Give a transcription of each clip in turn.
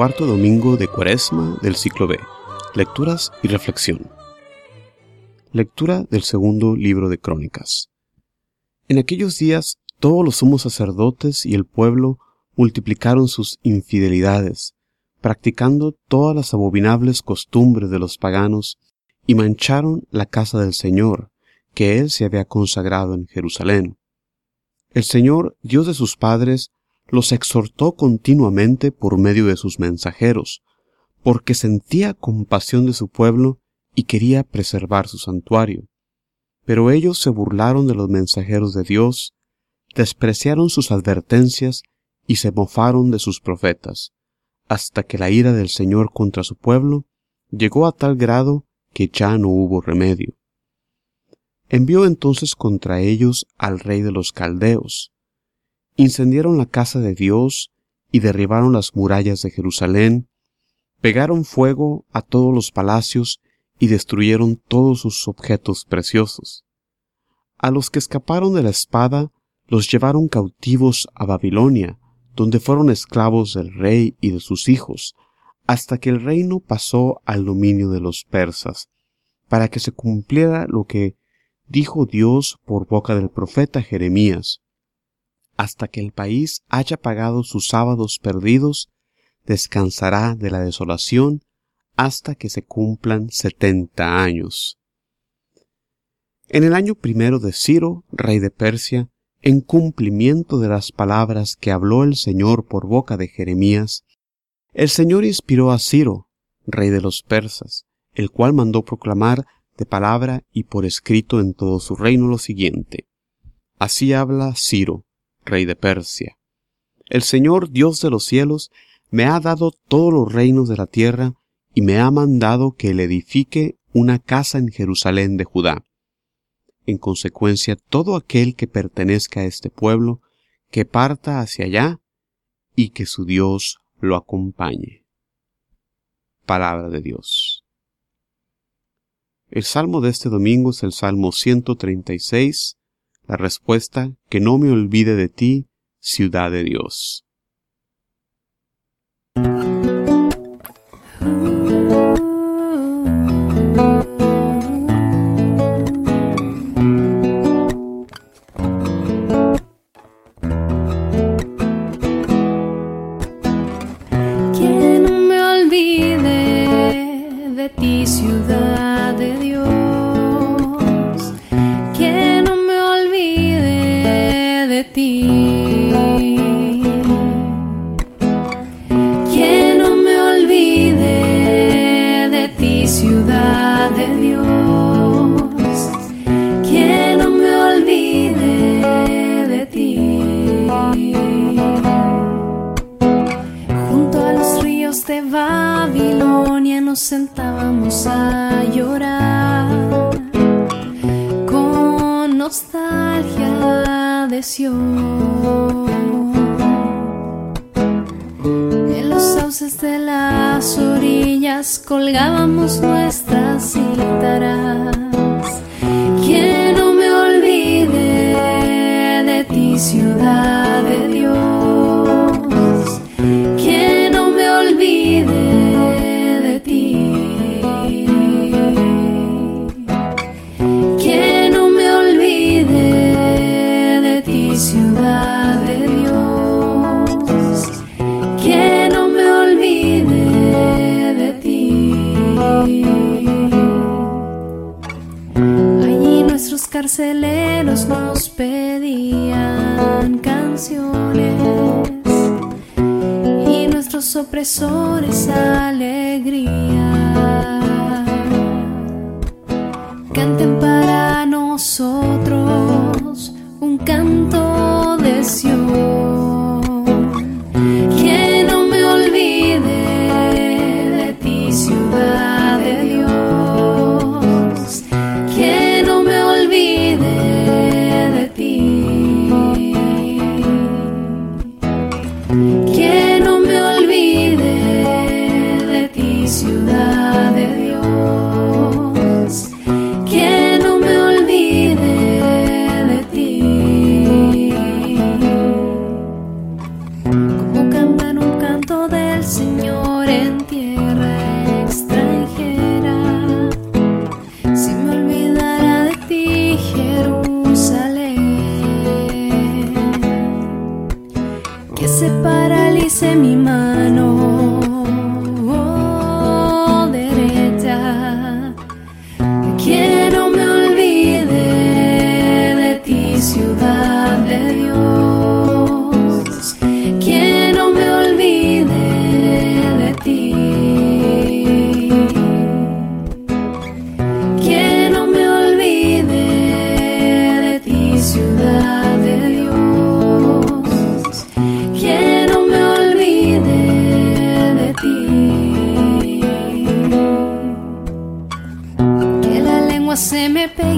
cuarto domingo de Cuaresma del ciclo B. Lecturas y reflexión. Lectura del segundo libro de Crónicas. En aquellos días todos los sumos sacerdotes y el pueblo multiplicaron sus infidelidades, practicando todas las abominables costumbres de los paganos, y mancharon la casa del Señor, que él se había consagrado en Jerusalén. El Señor, Dios de sus padres, los exhortó continuamente por medio de sus mensajeros, porque sentía compasión de su pueblo y quería preservar su santuario. Pero ellos se burlaron de los mensajeros de Dios, despreciaron sus advertencias y se mofaron de sus profetas, hasta que la ira del Señor contra su pueblo llegó a tal grado que ya no hubo remedio. Envió entonces contra ellos al rey de los caldeos, incendiaron la casa de Dios y derribaron las murallas de Jerusalén, pegaron fuego a todos los palacios y destruyeron todos sus objetos preciosos. A los que escaparon de la espada los llevaron cautivos a Babilonia, donde fueron esclavos del rey y de sus hijos, hasta que el reino pasó al dominio de los persas, para que se cumpliera lo que dijo Dios por boca del profeta Jeremías hasta que el país haya pagado sus sábados perdidos, descansará de la desolación hasta que se cumplan setenta años. En el año primero de Ciro, rey de Persia, en cumplimiento de las palabras que habló el Señor por boca de Jeremías, el Señor inspiró a Ciro, rey de los persas, el cual mandó proclamar de palabra y por escrito en todo su reino lo siguiente. Así habla Ciro, rey de Persia. El Señor Dios de los cielos me ha dado todos los reinos de la tierra y me ha mandado que le edifique una casa en Jerusalén de Judá. En consecuencia, todo aquel que pertenezca a este pueblo, que parta hacia allá y que su Dios lo acompañe. Palabra de Dios. El salmo de este domingo es el Salmo 136, la respuesta, que no me olvide de ti, ciudad de Dios. Nos sentábamos a llorar con nostalgia de Sion. En los sauces de las orillas colgábamos nuestras cítaras. Que no me olvide de ti, ciudad de Dios. Y nuestros opresores alegría. Canten para nosotros un canto de Sion. Yeah. que se paralice mi mano. Lengua se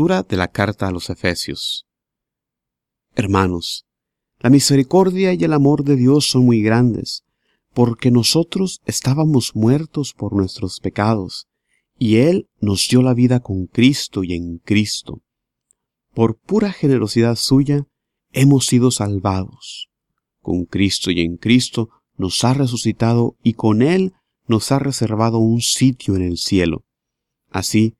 De la carta a los Efesios. Hermanos, la misericordia y el amor de Dios son muy grandes, porque nosotros estábamos muertos por nuestros pecados, y Él nos dio la vida con Cristo y en Cristo. Por pura generosidad suya hemos sido salvados. Con Cristo y en Cristo nos ha resucitado y con Él nos ha reservado un sitio en el cielo. Así,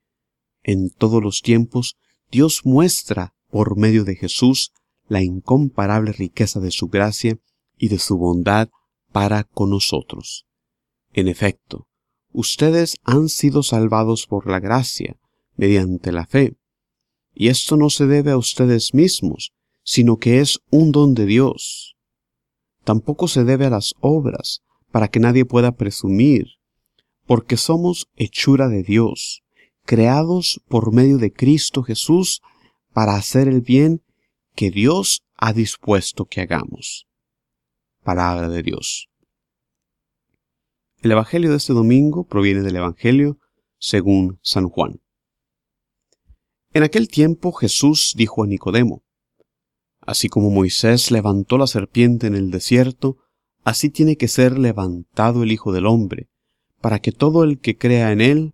en todos los tiempos, Dios muestra, por medio de Jesús, la incomparable riqueza de su gracia y de su bondad para con nosotros. En efecto, ustedes han sido salvados por la gracia, mediante la fe. Y esto no se debe a ustedes mismos, sino que es un don de Dios. Tampoco se debe a las obras, para que nadie pueda presumir, porque somos hechura de Dios, creados por medio de Cristo Jesús para hacer el bien que Dios ha dispuesto que hagamos. Palabra de Dios. El Evangelio de este domingo proviene del Evangelio según San Juan. En aquel tiempo Jesús dijo a Nicodemo, Así como Moisés levantó la serpiente en el desierto, así tiene que ser levantado el Hijo del Hombre, para que todo el que crea en él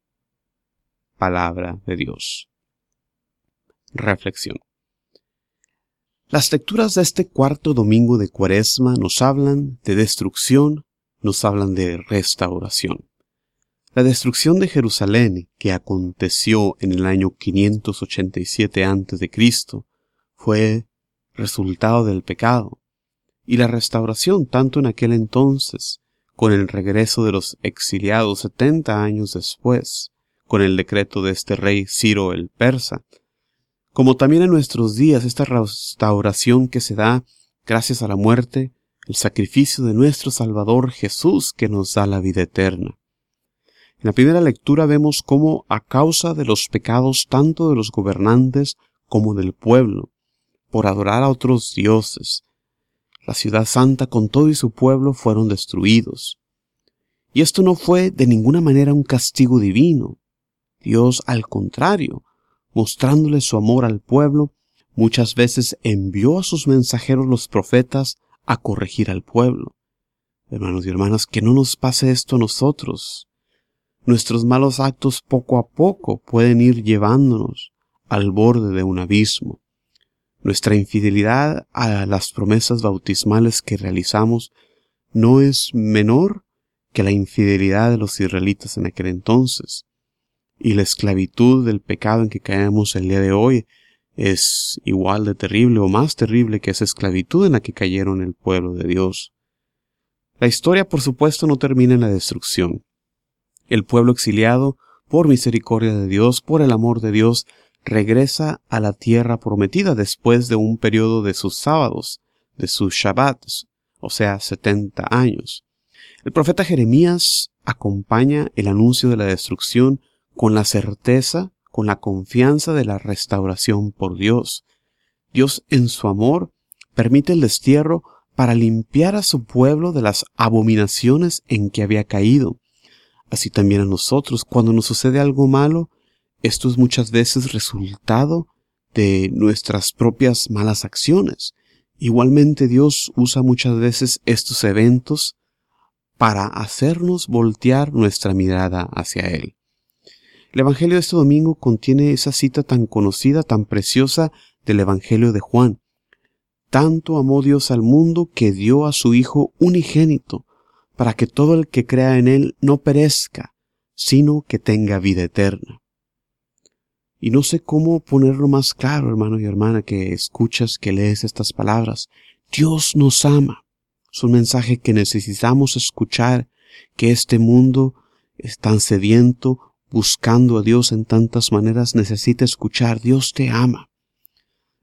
Palabra de Dios. Reflexión. Las lecturas de este cuarto domingo de Cuaresma nos hablan de destrucción, nos hablan de restauración. La destrucción de Jerusalén, que aconteció en el año 587 a.C., fue resultado del pecado, y la restauración tanto en aquel entonces, con el regreso de los exiliados setenta años después, con el decreto de este rey Ciro el persa, como también en nuestros días esta restauración que se da gracias a la muerte, el sacrificio de nuestro Salvador Jesús que nos da la vida eterna. En la primera lectura vemos cómo a causa de los pecados tanto de los gobernantes como del pueblo, por adorar a otros dioses, la ciudad santa con todo y su pueblo fueron destruidos. Y esto no fue de ninguna manera un castigo divino. Dios, al contrario, mostrándole su amor al pueblo, muchas veces envió a sus mensajeros los profetas a corregir al pueblo. Hermanos y hermanas, que no nos pase esto a nosotros. Nuestros malos actos poco a poco pueden ir llevándonos al borde de un abismo. Nuestra infidelidad a las promesas bautismales que realizamos no es menor que la infidelidad de los israelitas en aquel entonces y la esclavitud del pecado en que caemos el día de hoy es igual de terrible o más terrible que esa esclavitud en la que cayeron el pueblo de Dios. La historia, por supuesto, no termina en la destrucción. El pueblo exiliado, por misericordia de Dios, por el amor de Dios, regresa a la tierra prometida después de un periodo de sus sábados, de sus Shabbats, o sea, setenta años. El profeta Jeremías acompaña el anuncio de la destrucción con la certeza, con la confianza de la restauración por Dios. Dios en su amor permite el destierro para limpiar a su pueblo de las abominaciones en que había caído. Así también a nosotros, cuando nos sucede algo malo, esto es muchas veces resultado de nuestras propias malas acciones. Igualmente Dios usa muchas veces estos eventos para hacernos voltear nuestra mirada hacia Él. El Evangelio de este domingo contiene esa cita tan conocida, tan preciosa del Evangelio de Juan. Tanto amó Dios al mundo que dio a su Hijo unigénito, para que todo el que crea en Él no perezca, sino que tenga vida eterna. Y no sé cómo ponerlo más claro, hermano y hermana, que escuchas, que lees estas palabras. Dios nos ama. Es un mensaje que necesitamos escuchar, que este mundo es tan sediento, buscando a Dios en tantas maneras, necesita escuchar. Dios te ama.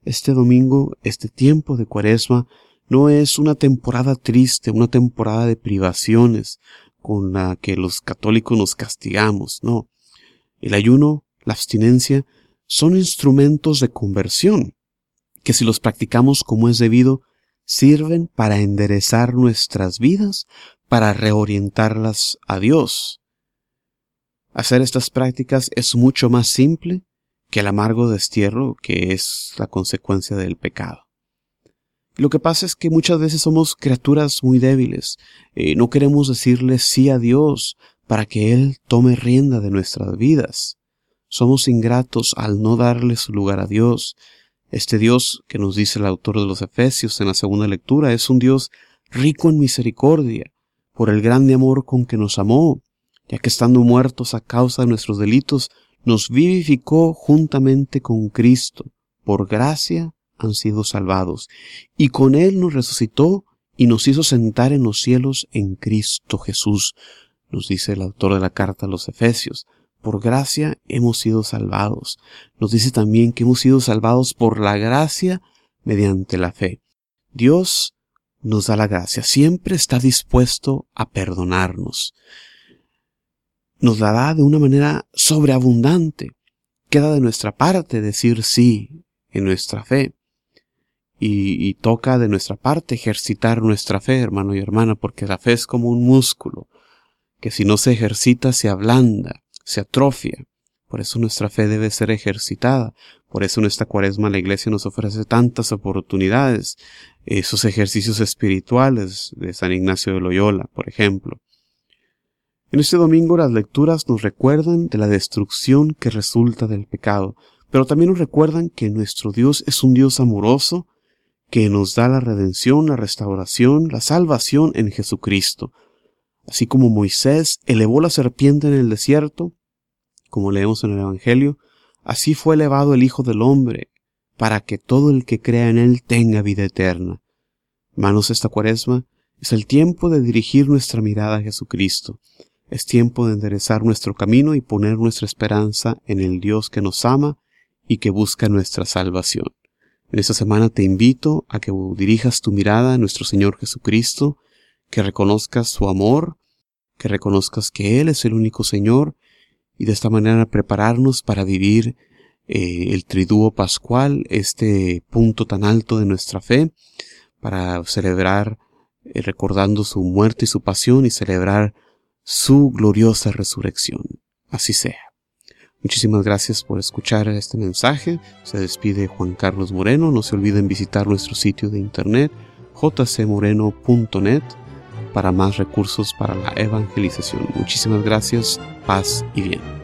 Este domingo, este tiempo de cuaresma, no es una temporada triste, una temporada de privaciones con la que los católicos nos castigamos, no. El ayuno la abstinencia, son instrumentos de conversión, que si los practicamos como es debido, sirven para enderezar nuestras vidas, para reorientarlas a Dios. Hacer estas prácticas es mucho más simple que el amargo destierro que es la consecuencia del pecado. Lo que pasa es que muchas veces somos criaturas muy débiles, eh, no queremos decirle sí a Dios para que Él tome rienda de nuestras vidas. Somos ingratos al no darle su lugar a Dios. Este Dios que nos dice el autor de los Efesios en la segunda lectura es un Dios rico en misericordia, por el grande amor con que nos amó, ya que estando muertos a causa de nuestros delitos, nos vivificó juntamente con Cristo. Por gracia han sido salvados, y con Él nos resucitó y nos hizo sentar en los cielos en Cristo Jesús, nos dice el autor de la carta a los Efesios. Por gracia hemos sido salvados. Nos dice también que hemos sido salvados por la gracia mediante la fe. Dios nos da la gracia, siempre está dispuesto a perdonarnos. Nos la da de una manera sobreabundante. Queda de nuestra parte decir sí en nuestra fe. Y, y, toca de nuestra parte ejercitar nuestra fe, hermano y hermana, porque la fe es como un músculo, que si no se ejercita se ablanda se atrofia. Por eso nuestra fe debe ser ejercitada. Por eso en esta cuaresma la iglesia nos ofrece tantas oportunidades. Esos ejercicios espirituales de San Ignacio de Loyola, por ejemplo. En este domingo las lecturas nos recuerdan de la destrucción que resulta del pecado, pero también nos recuerdan que nuestro Dios es un Dios amoroso que nos da la redención, la restauración, la salvación en Jesucristo. Así como Moisés elevó la serpiente en el desierto, como leemos en el Evangelio, así fue elevado el Hijo del Hombre, para que todo el que crea en Él tenga vida eterna. Manos esta cuaresma es el tiempo de dirigir nuestra mirada a Jesucristo. Es tiempo de enderezar nuestro camino y poner nuestra esperanza en el Dios que nos ama y que busca nuestra salvación. En esta semana te invito a que dirijas tu mirada a nuestro Señor Jesucristo, que reconozcas su amor, que reconozcas que Él es el único Señor y de esta manera prepararnos para vivir eh, el triduo pascual, este punto tan alto de nuestra fe, para celebrar eh, recordando su muerte y su pasión y celebrar su gloriosa resurrección. Así sea. Muchísimas gracias por escuchar este mensaje. Se despide Juan Carlos Moreno. No se olviden visitar nuestro sitio de internet jcmoreno.net para más recursos para la evangelización. Muchísimas gracias, paz y bien.